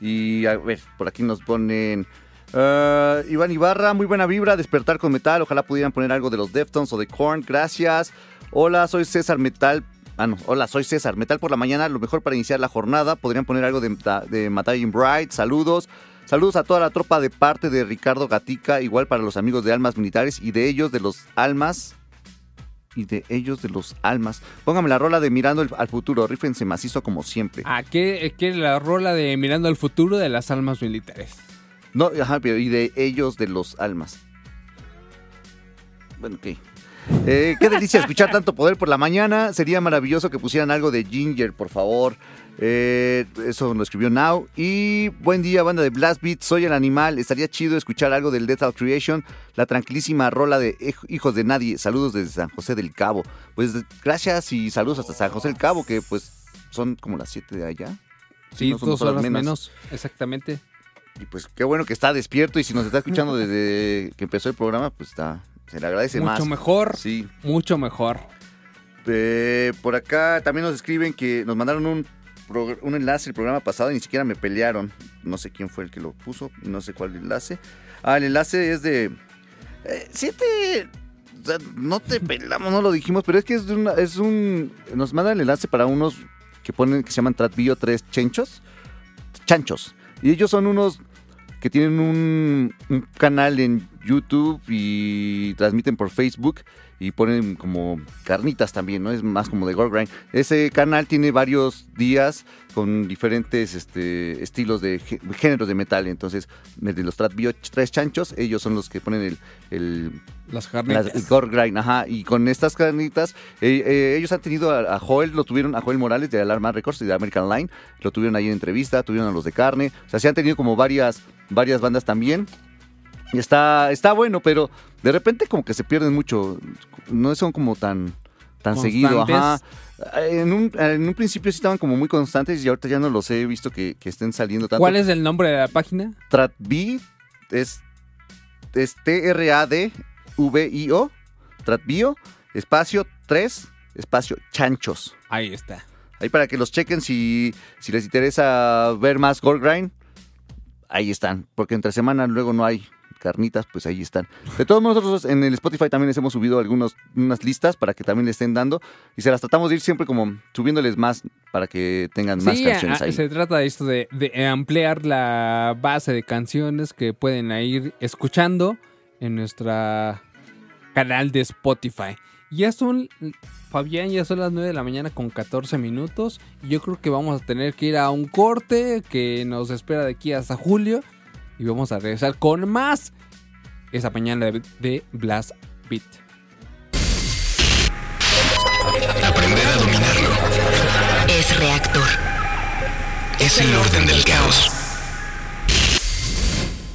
Y a ver, por aquí nos ponen... ah, Iván Ibarra, muy buena vibra, despertar con metal. Ojalá pudieran poner algo de los Deftones o de Korn. Gracias. Hola, soy César Metal. Ah, no. Hola, soy César. Metal por la mañana, lo mejor para iniciar la jornada. Podrían poner algo de, de Matalian Bright. Saludos. Saludos a toda la tropa de parte de Ricardo Gatica, igual para los amigos de Almas Militares y de ellos de los Almas. Y de ellos de los Almas. Póngame la rola de Mirando el- al futuro, rífense macizo como siempre. ¿A qué, qué la rola de Mirando al futuro de las almas militares? No, ajá, pero y de ellos de los Almas. Bueno, ok. Eh, qué delicia escuchar tanto poder por la mañana. Sería maravilloso que pusieran algo de Ginger, por favor. Eh, eso lo escribió Now. Y buen día, banda de Blast Beat. Soy el animal. Estaría chido escuchar algo del Lethal Creation. La tranquilísima rola de Hij- Hijos de Nadie. Saludos desde San José del Cabo. Pues gracias y saludos hasta San José del Cabo, que pues son como las 7 de allá. Sí, no son dos horas menos. Exactamente. Y pues qué bueno que está despierto y si nos está escuchando desde que empezó el programa, pues está, se le agradece Mucho más. mejor. Sí. Mucho mejor. Eh, por acá también nos escriben que nos mandaron un, un enlace el programa pasado y ni siquiera me pelearon. No sé quién fue el que lo puso, no sé cuál enlace. Ah, el enlace es de... eh, siete... No te pelamos, no lo dijimos, pero es que es, de una- es un... Nos mandan el enlace para unos que ponen que se llaman Tratbio 3 Chenchos. Chanchos. Y ellos son unos que tienen un, un canal en YouTube y transmiten por Facebook y ponen como carnitas también, ¿no? Es más como de Gore Grind. Ese canal tiene varios días con diferentes este, estilos de gé- géneros de metal. Entonces, el de los Trap Bio Tres Chanchos, ellos son los que ponen el, el Las carnitas. las- el gore grind, ajá. Y con estas carnitas, eh, eh, ellos han tenido a, a Joel, lo tuvieron a Joel Morales de Alarma Records y de American Line, lo tuvieron ahí en entrevista, tuvieron a los de carne. O sea, se han tenido como varias, varias bandas también. Y está, está bueno, pero de repente como que se pierden mucho. No son como tan, tan seguido, ajá. En un, en un principio sí estaban como muy constantes y ahorita ya no los he visto que, que estén saliendo tanto. ¿Cuál es el nombre de la página? Tratbi es, es T-R-A-D-V-I-O. Tratbio, espacio 3, espacio chanchos. Ahí está. Ahí para que los chequen si, si les interesa ver más Gore Grind. Ahí están, porque entre semana luego no hay carnitas, pues ahí están. De todos modos, nosotros en el Spotify también les hemos subido algunos, unas listas para que también le estén dando y se las tratamos de ir siempre como subiéndoles más para que tengan más Sí, canciones ahí. se trata de esto de, de ampliar la base de canciones que pueden ir escuchando en nuestra canal de Spotify. Ya son, Fabián, ya son las 9 de la mañana con 14 minutos. Y yo creo que vamos a tener que ir a un corte que nos espera de aquí hasta julio. Y vamos a regresar con más esa mañana de, de Blast Beat. Aprender a dominarlo Es reactor. es el orden del caos.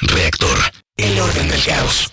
Reactor, el orden del caos.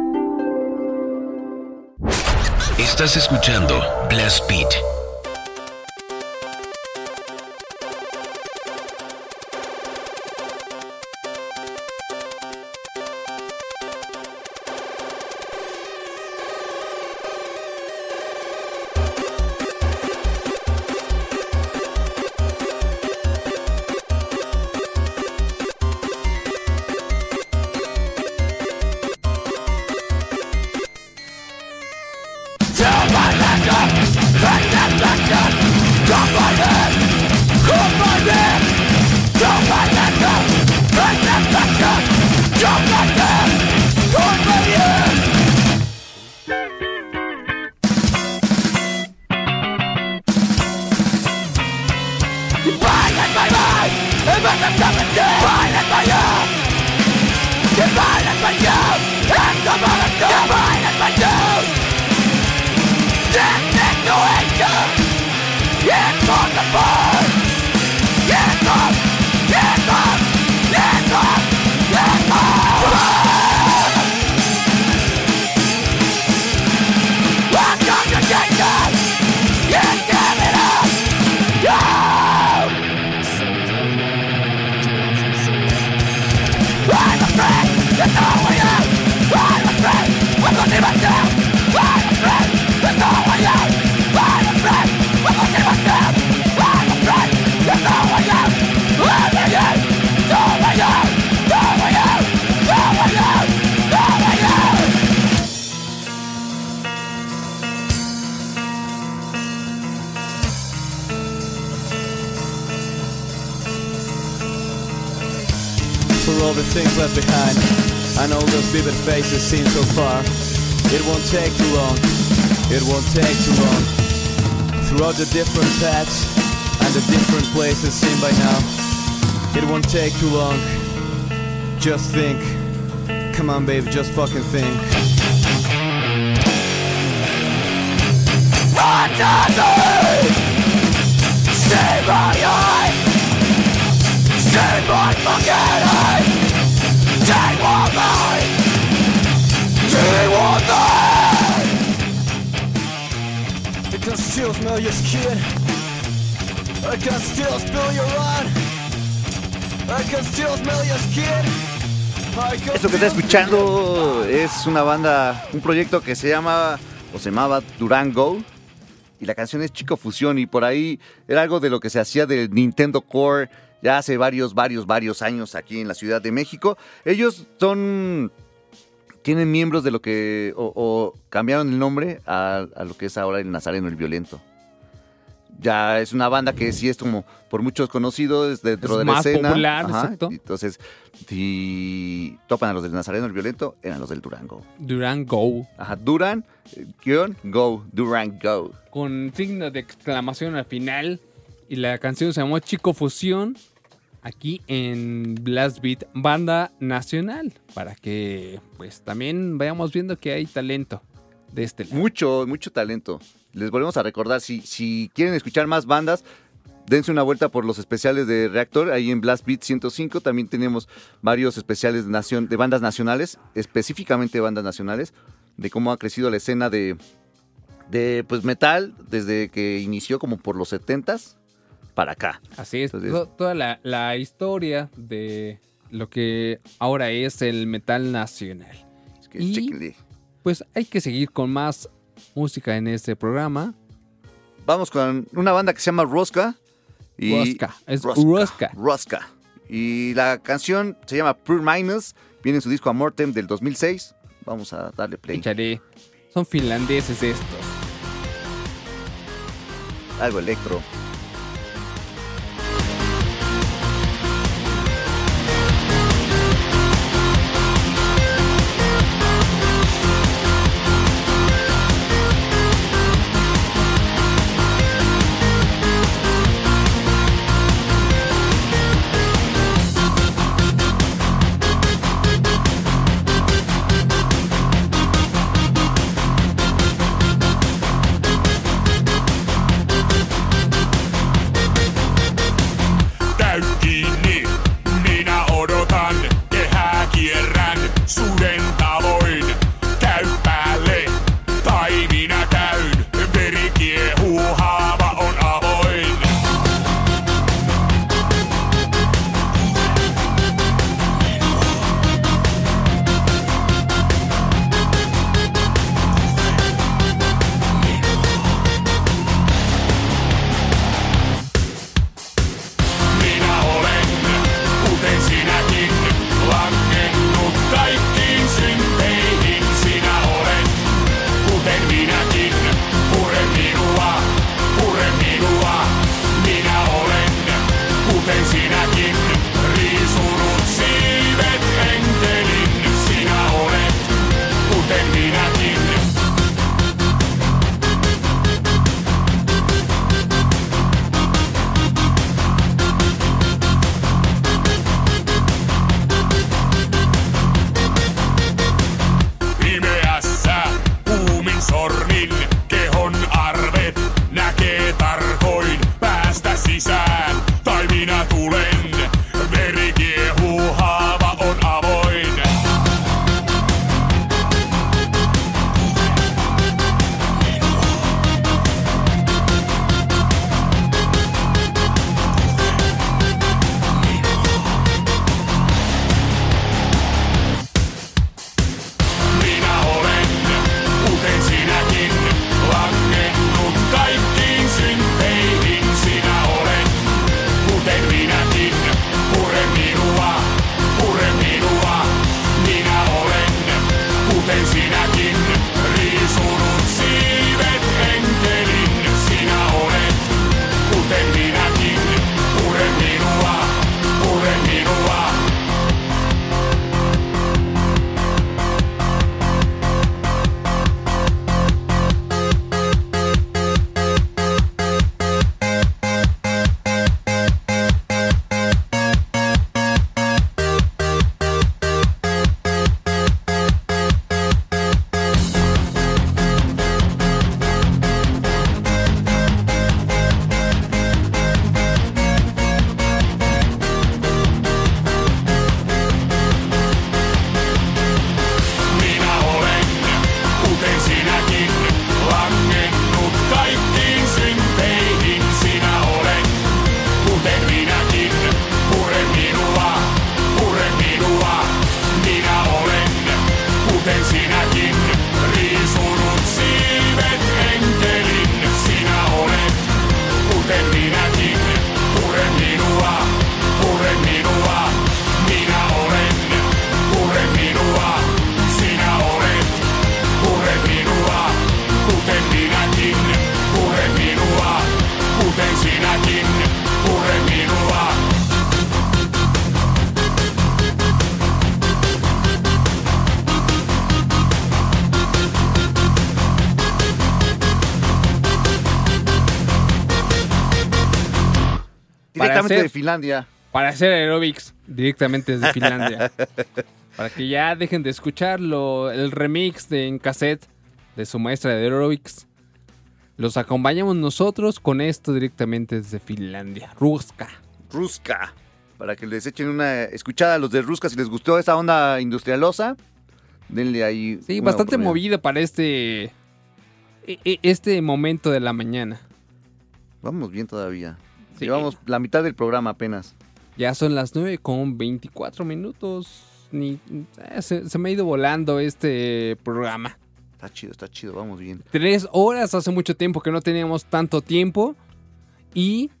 Estás escuchando Blast Beat. Too long. Just think. Come on, babe, just fucking think. Save my eyes Save my fucking eyes Take one night Take one night I can still smell your skin. I can still smell your run. Esto que está escuchando es una banda, un proyecto que se llama o se llamaba Durango y la canción es Chico Fusión y por ahí era algo de lo que se hacía del Nintendo Core ya hace varios, varios, varios años aquí en la Ciudad de México. Ellos son tienen miembros de lo que o, cambiaron el nombre a, a lo que es ahora el Nazareno el Violento. Ya es una banda que sí es como por muchos conocidos dentro Es de la escena. popular, Ajá, exacto. Entonces, si topan a los del Nazareno el Violento, eran los del Durango. Duran Go. Ajá, Duran, guion, go, Duran Go. Con signo de exclamación al final. Y la canción se llamó Chico Fusión. Aquí en Blast Beat, banda nacional. Para que pues también vayamos viendo que hay talento de este lado. Mucho, mucho talento. Les volvemos a recordar, si, si quieren escuchar más bandas, dense una vuelta por los especiales de Reactor, ahí en Blast Beat 105 también tenemos varios especiales de, nación, de bandas nacionales, específicamente bandas nacionales, de cómo ha crecido la escena de, de pues, metal desde que inició como por los 70s para acá. Así es, Entonces- toda la, la historia de lo que ahora es el metal nacional. que y pues hay que seguir con más música en este programa. Vamos con una banda que se llama Rosca. Y Rosca, es Rosca. Rosca. Y la canción se llama Pure Minus. Viene en su disco Amortem del 2006. Vamos a darle play. Échale. Son finlandeses estos. Algo electro. Directamente hacer- de Finlandia. Para hacer aerobics directamente desde Finlandia. para que ya dejen de escucharlo, el remix de en cassette de su maestra de aerobics. Los acompañamos nosotros con esto directamente desde Finlandia. Ruska. Ruska. Para que les echen una escuchada a los de Ruska si les gustó esa onda industrialosa. Denle ahí. Sí, bastante oportunidad. movida para este e- e- este momento de la mañana. Vamos bien todavía. Llevamos la mitad del programa apenas. Ya son las 9 con 24 minutos. Ni, eh, se, se me ha ido volando este programa. Está chido, está chido, vamos bien. Tres horas, hace mucho tiempo que no teníamos tanto tiempo. Y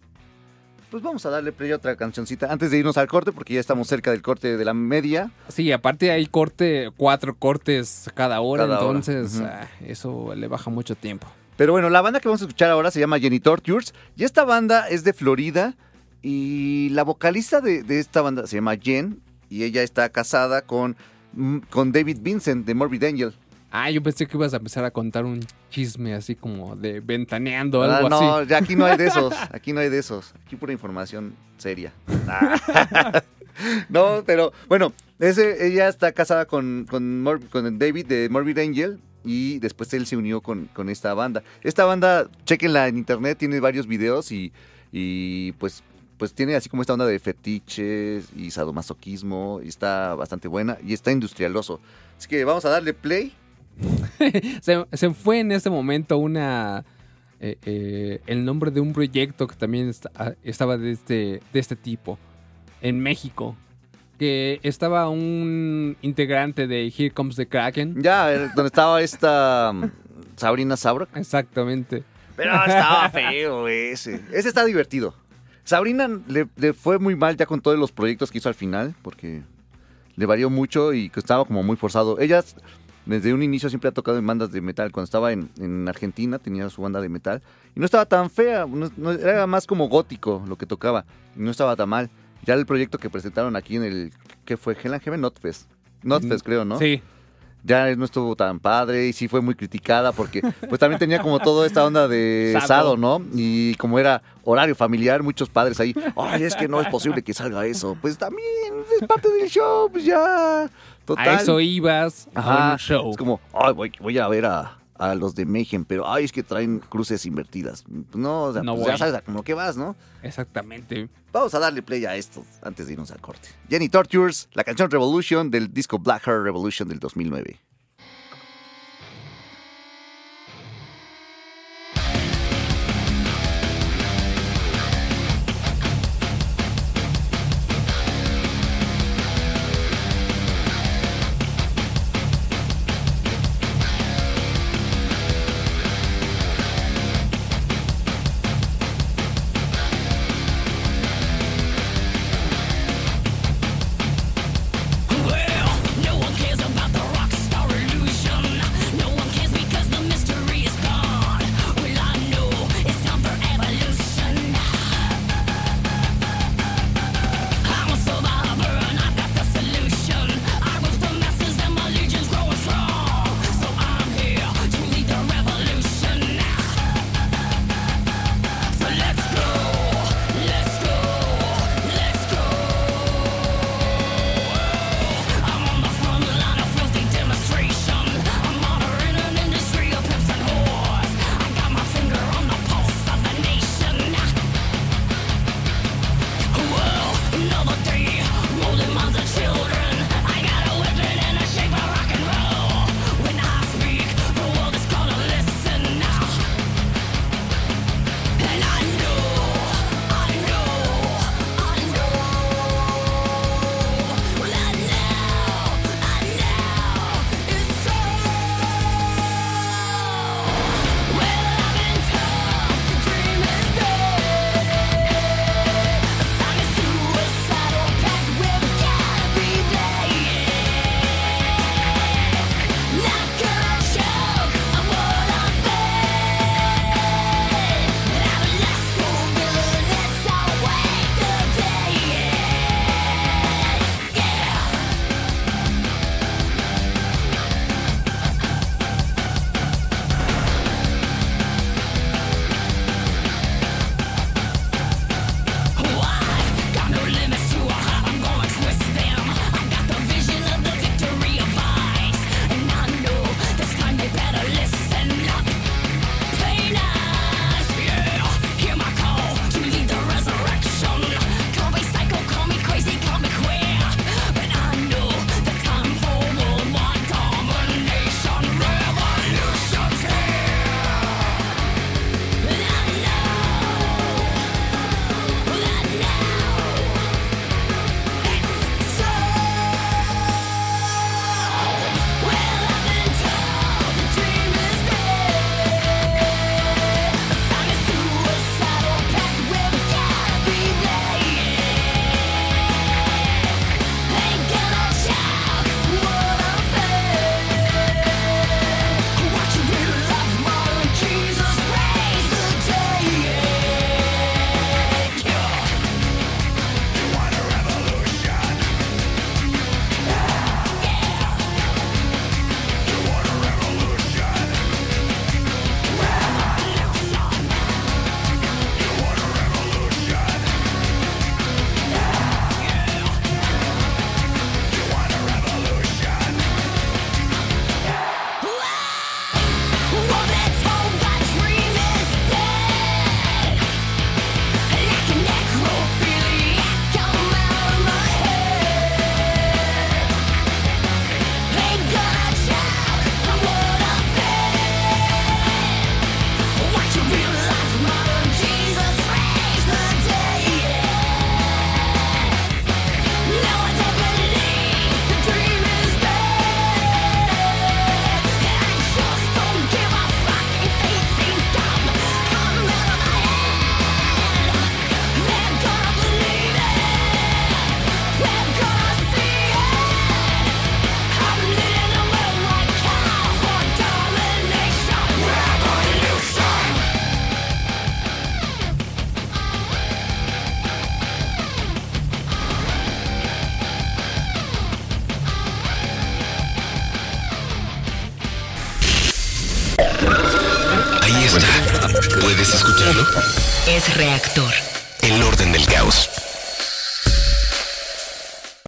Pues vamos a darle play a otra cancioncita antes de irnos al corte, porque ya estamos cerca del corte de la media. sí, aparte hay corte, cuatro cortes cada hora, Cada hora, entonces ah, eso le baja mucho tiempo. Pero bueno, la banda que vamos a escuchar ahora se llama Jenny Tortures. Y esta banda es de Florida. Y la vocalista de, de esta banda se llama Jen. Y ella está casada con, mm, con David Vincent de Morbid Angel. Ah, yo pensé que ibas a empezar a contar un chisme así como de ventaneando, Ah, algo no, así. ya aquí no hay de esos. Aquí no hay de esos. Aquí pura información seria. Ah. no, pero bueno, ese, ella está casada con, con, Mor- con David de Morbid Angel. Y después él se unió con, con esta banda. Esta banda, chequenla en internet, tiene varios videos y, y pues, pues tiene así como esta onda de fetiches y sadomasoquismo. Y está bastante buena y está industrialoso. Así que vamos a darle play. se, fue en ese momento una eh, eh, el nombre de un proyecto que también ah, estaba de este, de este tipo en México. Que estaba un integrante de Here Comes the Kraken. Ya, eh, donde estaba esta mm, Sabrina Sabrok. Exactamente. Pero estaba feo ese. Ese está divertido. Sabrina le, le fue muy mal ya con todos los proyectos que hizo al final, porque le varió mucho y estaba como muy forzado. Ella desde un inicio siempre ha tocado en bandas de metal. Cuando estaba en, en Argentina tenía su banda de metal y no estaba tan fea, no- no- era más como gótico lo que tocaba. y no estaba tan mal. Ya el proyecto que presentaron aquí en el, ¿qué fue? Heaven Notfest. Notfest creo, ¿no? Sí. ya no estuvo tan padre y sí fue muy criticada porque pues también tenía como toda esta onda de Sado. ¿no? Y como era horario familiar, muchos padres ahí, ay, es que no es posible que salga eso. Pues también es parte del show, pues ya. Total. A eso ibas a un show. Es como, ay, voy, voy a ver a, a los de Mayhem, pero ay, es que traen cruces invertidas. No, o sea, No pues, ya sabes a como que vas, ¿no? Exactamente. Vamos a darle play a esto antes de irnos al corte. Jenny Tortures, la canción Revolution del disco Black Heart Revolution del 2009.